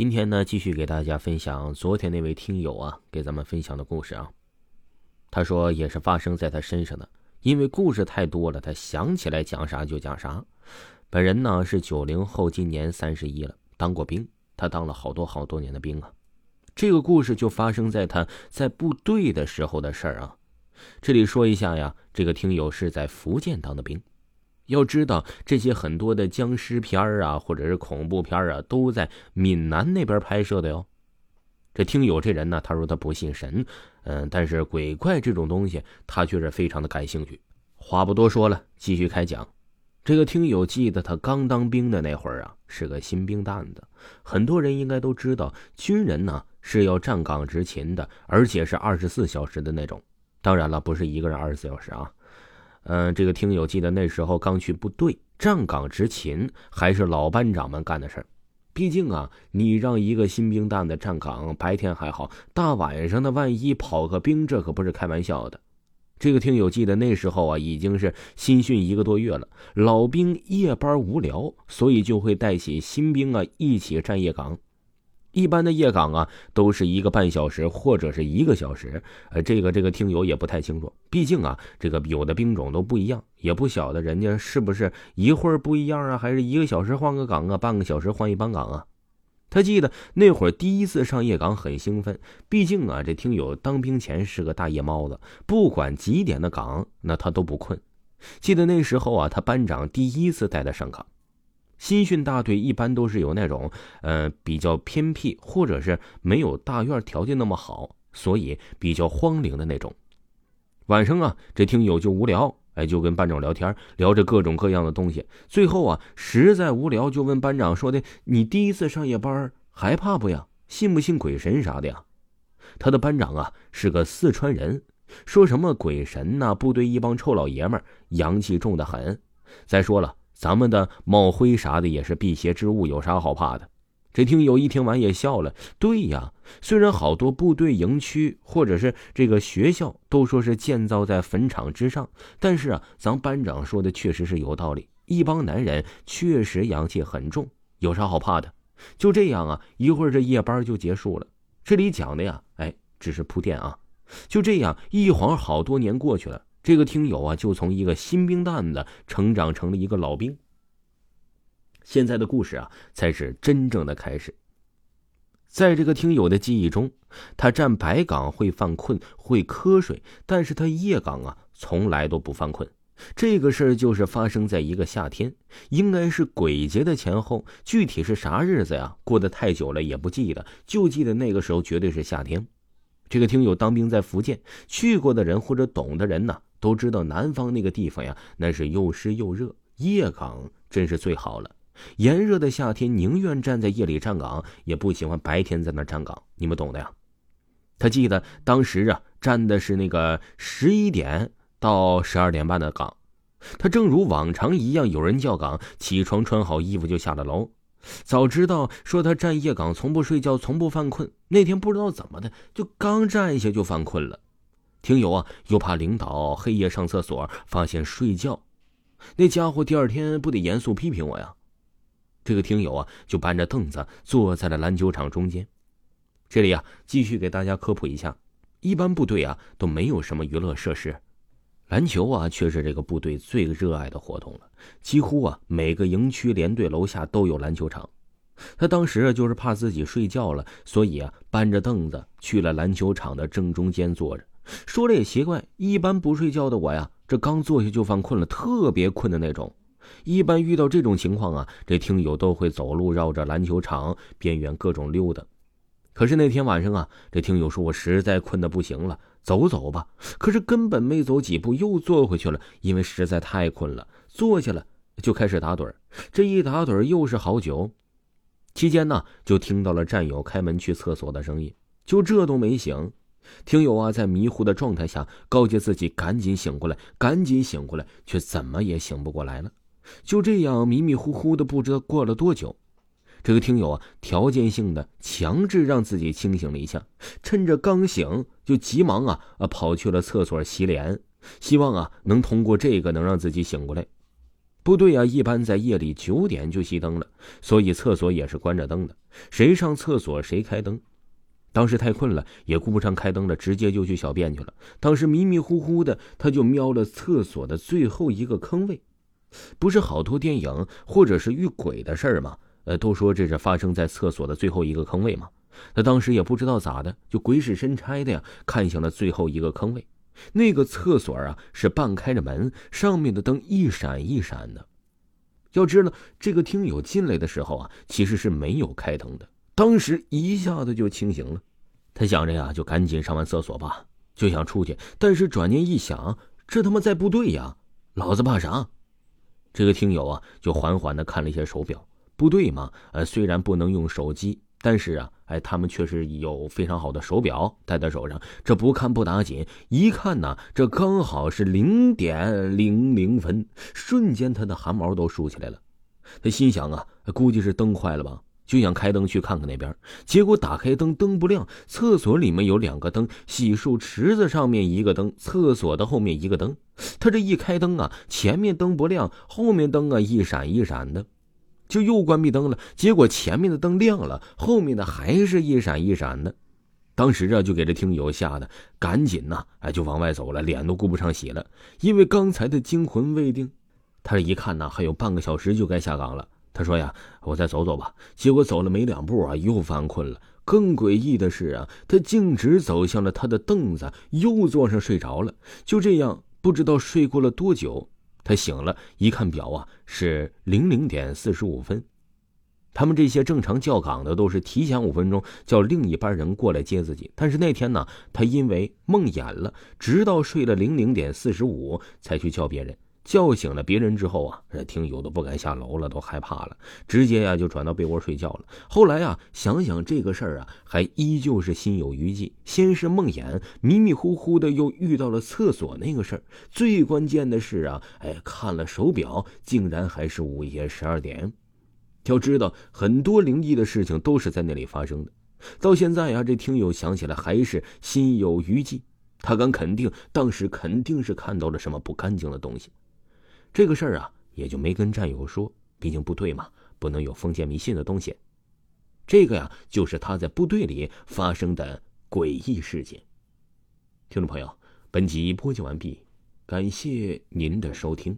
今天呢，继续给大家分享昨天那位听友啊给咱们分享的故事啊。他说也是发生在他身上的，因为故事太多了，他想起来讲啥就讲啥。本人呢是九零后，今年三十一了，当过兵，他当了好多好多年的兵啊。这个故事就发生在他在部队的时候的事儿啊。这里说一下呀，这个听友是在福建当的兵。要知道，这些很多的僵尸片啊，或者是恐怖片啊，都在闽南那边拍摄的哟。这听友这人呢，他说他不信神，嗯，但是鬼怪这种东西，他却是非常的感兴趣。话不多说了，继续开讲。这个听友记得他刚当兵的那会儿啊，是个新兵蛋子。很多人应该都知道，军人呢是要站岗执勤的，而且是二十四小时的那种。当然了，不是一个人二十四小时啊。嗯，这个听友记得那时候刚去部队站岗执勤，还是老班长们干的事儿。毕竟啊，你让一个新兵蛋子站岗，白天还好，大晚上的万一跑个兵，这可不是开玩笑的。这个听友记得那时候啊，已经是新训一个多月了，老兵夜班无聊，所以就会带起新兵啊一起站夜岗。一般的夜岗啊，都是一个半小时或者是一个小时。呃，这个这个听友也不太清楚，毕竟啊，这个有的兵种都不一样，也不晓得人家是不是一会儿不一样啊，还是一个小时换个岗啊，半个小时换一班岗啊。他记得那会儿第一次上夜岗很兴奋，毕竟啊，这听友当兵前是个大夜猫子，不管几点的岗，那他都不困。记得那时候啊，他班长第一次带他上岗。新训大队一般都是有那种，呃，比较偏僻，或者是没有大院条件那么好，所以比较荒凉的那种。晚上啊，这听友就无聊，哎，就跟班长聊天，聊着各种各样的东西。最后啊，实在无聊，就问班长说的：“你第一次上夜班，害怕不呀？信不信鬼神啥的呀？”他的班长啊是个四川人，说什么鬼神呐，部队一帮臭老爷们儿，阳气重的很。再说了。咱们的帽徽啥的也是辟邪之物，有啥好怕的？这听友一听完也笑了。对呀，虽然好多部队营区或者是这个学校都说是建造在坟场之上，但是啊，咱班长说的确实是有道理。一帮男人确实阳气很重，有啥好怕的？就这样啊，一会儿这夜班就结束了。这里讲的呀，哎，只是铺垫啊。就这样，一晃好多年过去了。这个听友啊，就从一个新兵蛋子成长成了一个老兵。现在的故事啊，才是真正的开始。在这个听友的记忆中，他站白岗会犯困，会瞌睡，但是他夜岗啊，从来都不犯困。这个事儿就是发生在一个夏天，应该是鬼节的前后，具体是啥日子呀？过得太久了也不记得，就记得那个时候绝对是夏天。这个听友当兵在福建，去过的人或者懂的人呢？都知道南方那个地方呀，那是又湿又热，夜岗真是最好了。炎热的夏天，宁愿站在夜里站岗，也不喜欢白天在那站岗。你们懂的呀。他记得当时啊，站的是那个十一点到十二点半的岗。他正如往常一样，有人叫岗，起床穿好衣服就下了楼。早知道说他站夜岗，从不睡觉，从不犯困。那天不知道怎么的，就刚站一下就犯困了。听友啊，又怕领导黑夜上厕所发现睡觉，那家伙第二天不得严肃批评我呀？这个听友啊，就搬着凳子坐在了篮球场中间。这里啊，继续给大家科普一下：一般部队啊都没有什么娱乐设施，篮球啊却是这个部队最热爱的活动了。几乎啊每个营区连队楼下都有篮球场。他当时就是怕自己睡觉了，所以啊搬着凳子去了篮球场的正中间坐着。说了也奇怪，一般不睡觉的我呀，这刚坐下就犯困了，特别困的那种。一般遇到这种情况啊，这听友都会走路绕着篮球场边缘各种溜达。可是那天晚上啊，这听友说我实在困得不行了，走走吧。可是根本没走几步又坐回去了，因为实在太困了，坐下了就开始打盹这一打盹又是好久。期间呢，就听到了战友开门去厕所的声音，就这都没醒。听友啊，在迷糊的状态下告诫自己赶紧醒过来，赶紧醒过来，却怎么也醒不过来了。就这样迷迷糊糊的，不知道过了多久。这个听友啊，条件性的强制让自己清醒了一下，趁着刚醒就急忙啊啊跑去了厕所洗脸，希望啊能通过这个能让自己醒过来。部队啊，一般在夜里九点就熄灯了，所以厕所也是关着灯的。谁上厕所谁开灯。当时太困了，也顾不上开灯了，直接就去小便去了。当时迷迷糊糊的，他就瞄了厕所的最后一个坑位。不是好多电影或者是遇鬼的事儿吗？呃，都说这是发生在厕所的最后一个坑位吗？他当时也不知道咋的，就鬼使神差的呀，看向了最后一个坑位。那个厕所啊，是半开着门，上面的灯一闪一闪的。要知道，这个听友进来的时候啊，其实是没有开灯的。当时一下子就清醒了，他想着呀，就赶紧上完厕所吧，就想出去。但是转念一想，这他妈在部队呀，老子怕啥？这个听友啊，就缓缓的看了一下手表。部队嘛，呃，虽然不能用手机。但是啊，哎，他们却是有非常好的手表戴在手上，这不看不打紧，一看呢，这刚好是零点零零分，瞬间他的汗毛都竖起来了。他心想啊，估计是灯坏了吧，就想开灯去看看那边。结果打开灯，灯不亮。厕所里面有两个灯，洗漱池子上面一个灯，厕所的后面一个灯。他这一开灯啊，前面灯不亮，后面灯啊一闪一闪的。就又关闭灯了，结果前面的灯亮了，后面的还是一闪一闪的。当时啊，就给这听友吓得赶紧呐，哎，就往外走了，脸都顾不上洗了，因为刚才的惊魂未定。他这一看呢，还有半个小时就该下岗了。他说呀，我再走走吧。结果走了没两步啊，又犯困了。更诡异的是啊，他径直走向了他的凳子，又坐上睡着了。就这样，不知道睡过了多久。他醒了，一看表啊，是零零点四十五分。他们这些正常叫岗的都是提前五分钟叫另一班人过来接自己，但是那天呢，他因为梦魇了，直到睡了零零点四十五才去叫别人。叫醒了别人之后啊，这听友都不敢下楼了，都害怕了，直接呀就转到被窝睡觉了。后来啊，想想这个事儿啊，还依旧是心有余悸。先是梦魇，迷迷糊糊的又遇到了厕所那个事儿，最关键的是啊，哎，看了手表，竟然还是午夜十二点。要知道，很多灵异的事情都是在那里发生的。到现在呀，这听友想起来还是心有余悸。他敢肯定，当时肯定是看到了什么不干净的东西。这个事儿啊，也就没跟战友说，毕竟部队嘛，不能有封建迷信的东西。这个呀，就是他在部队里发生的诡异事件。听众朋友，本集播讲完毕，感谢您的收听。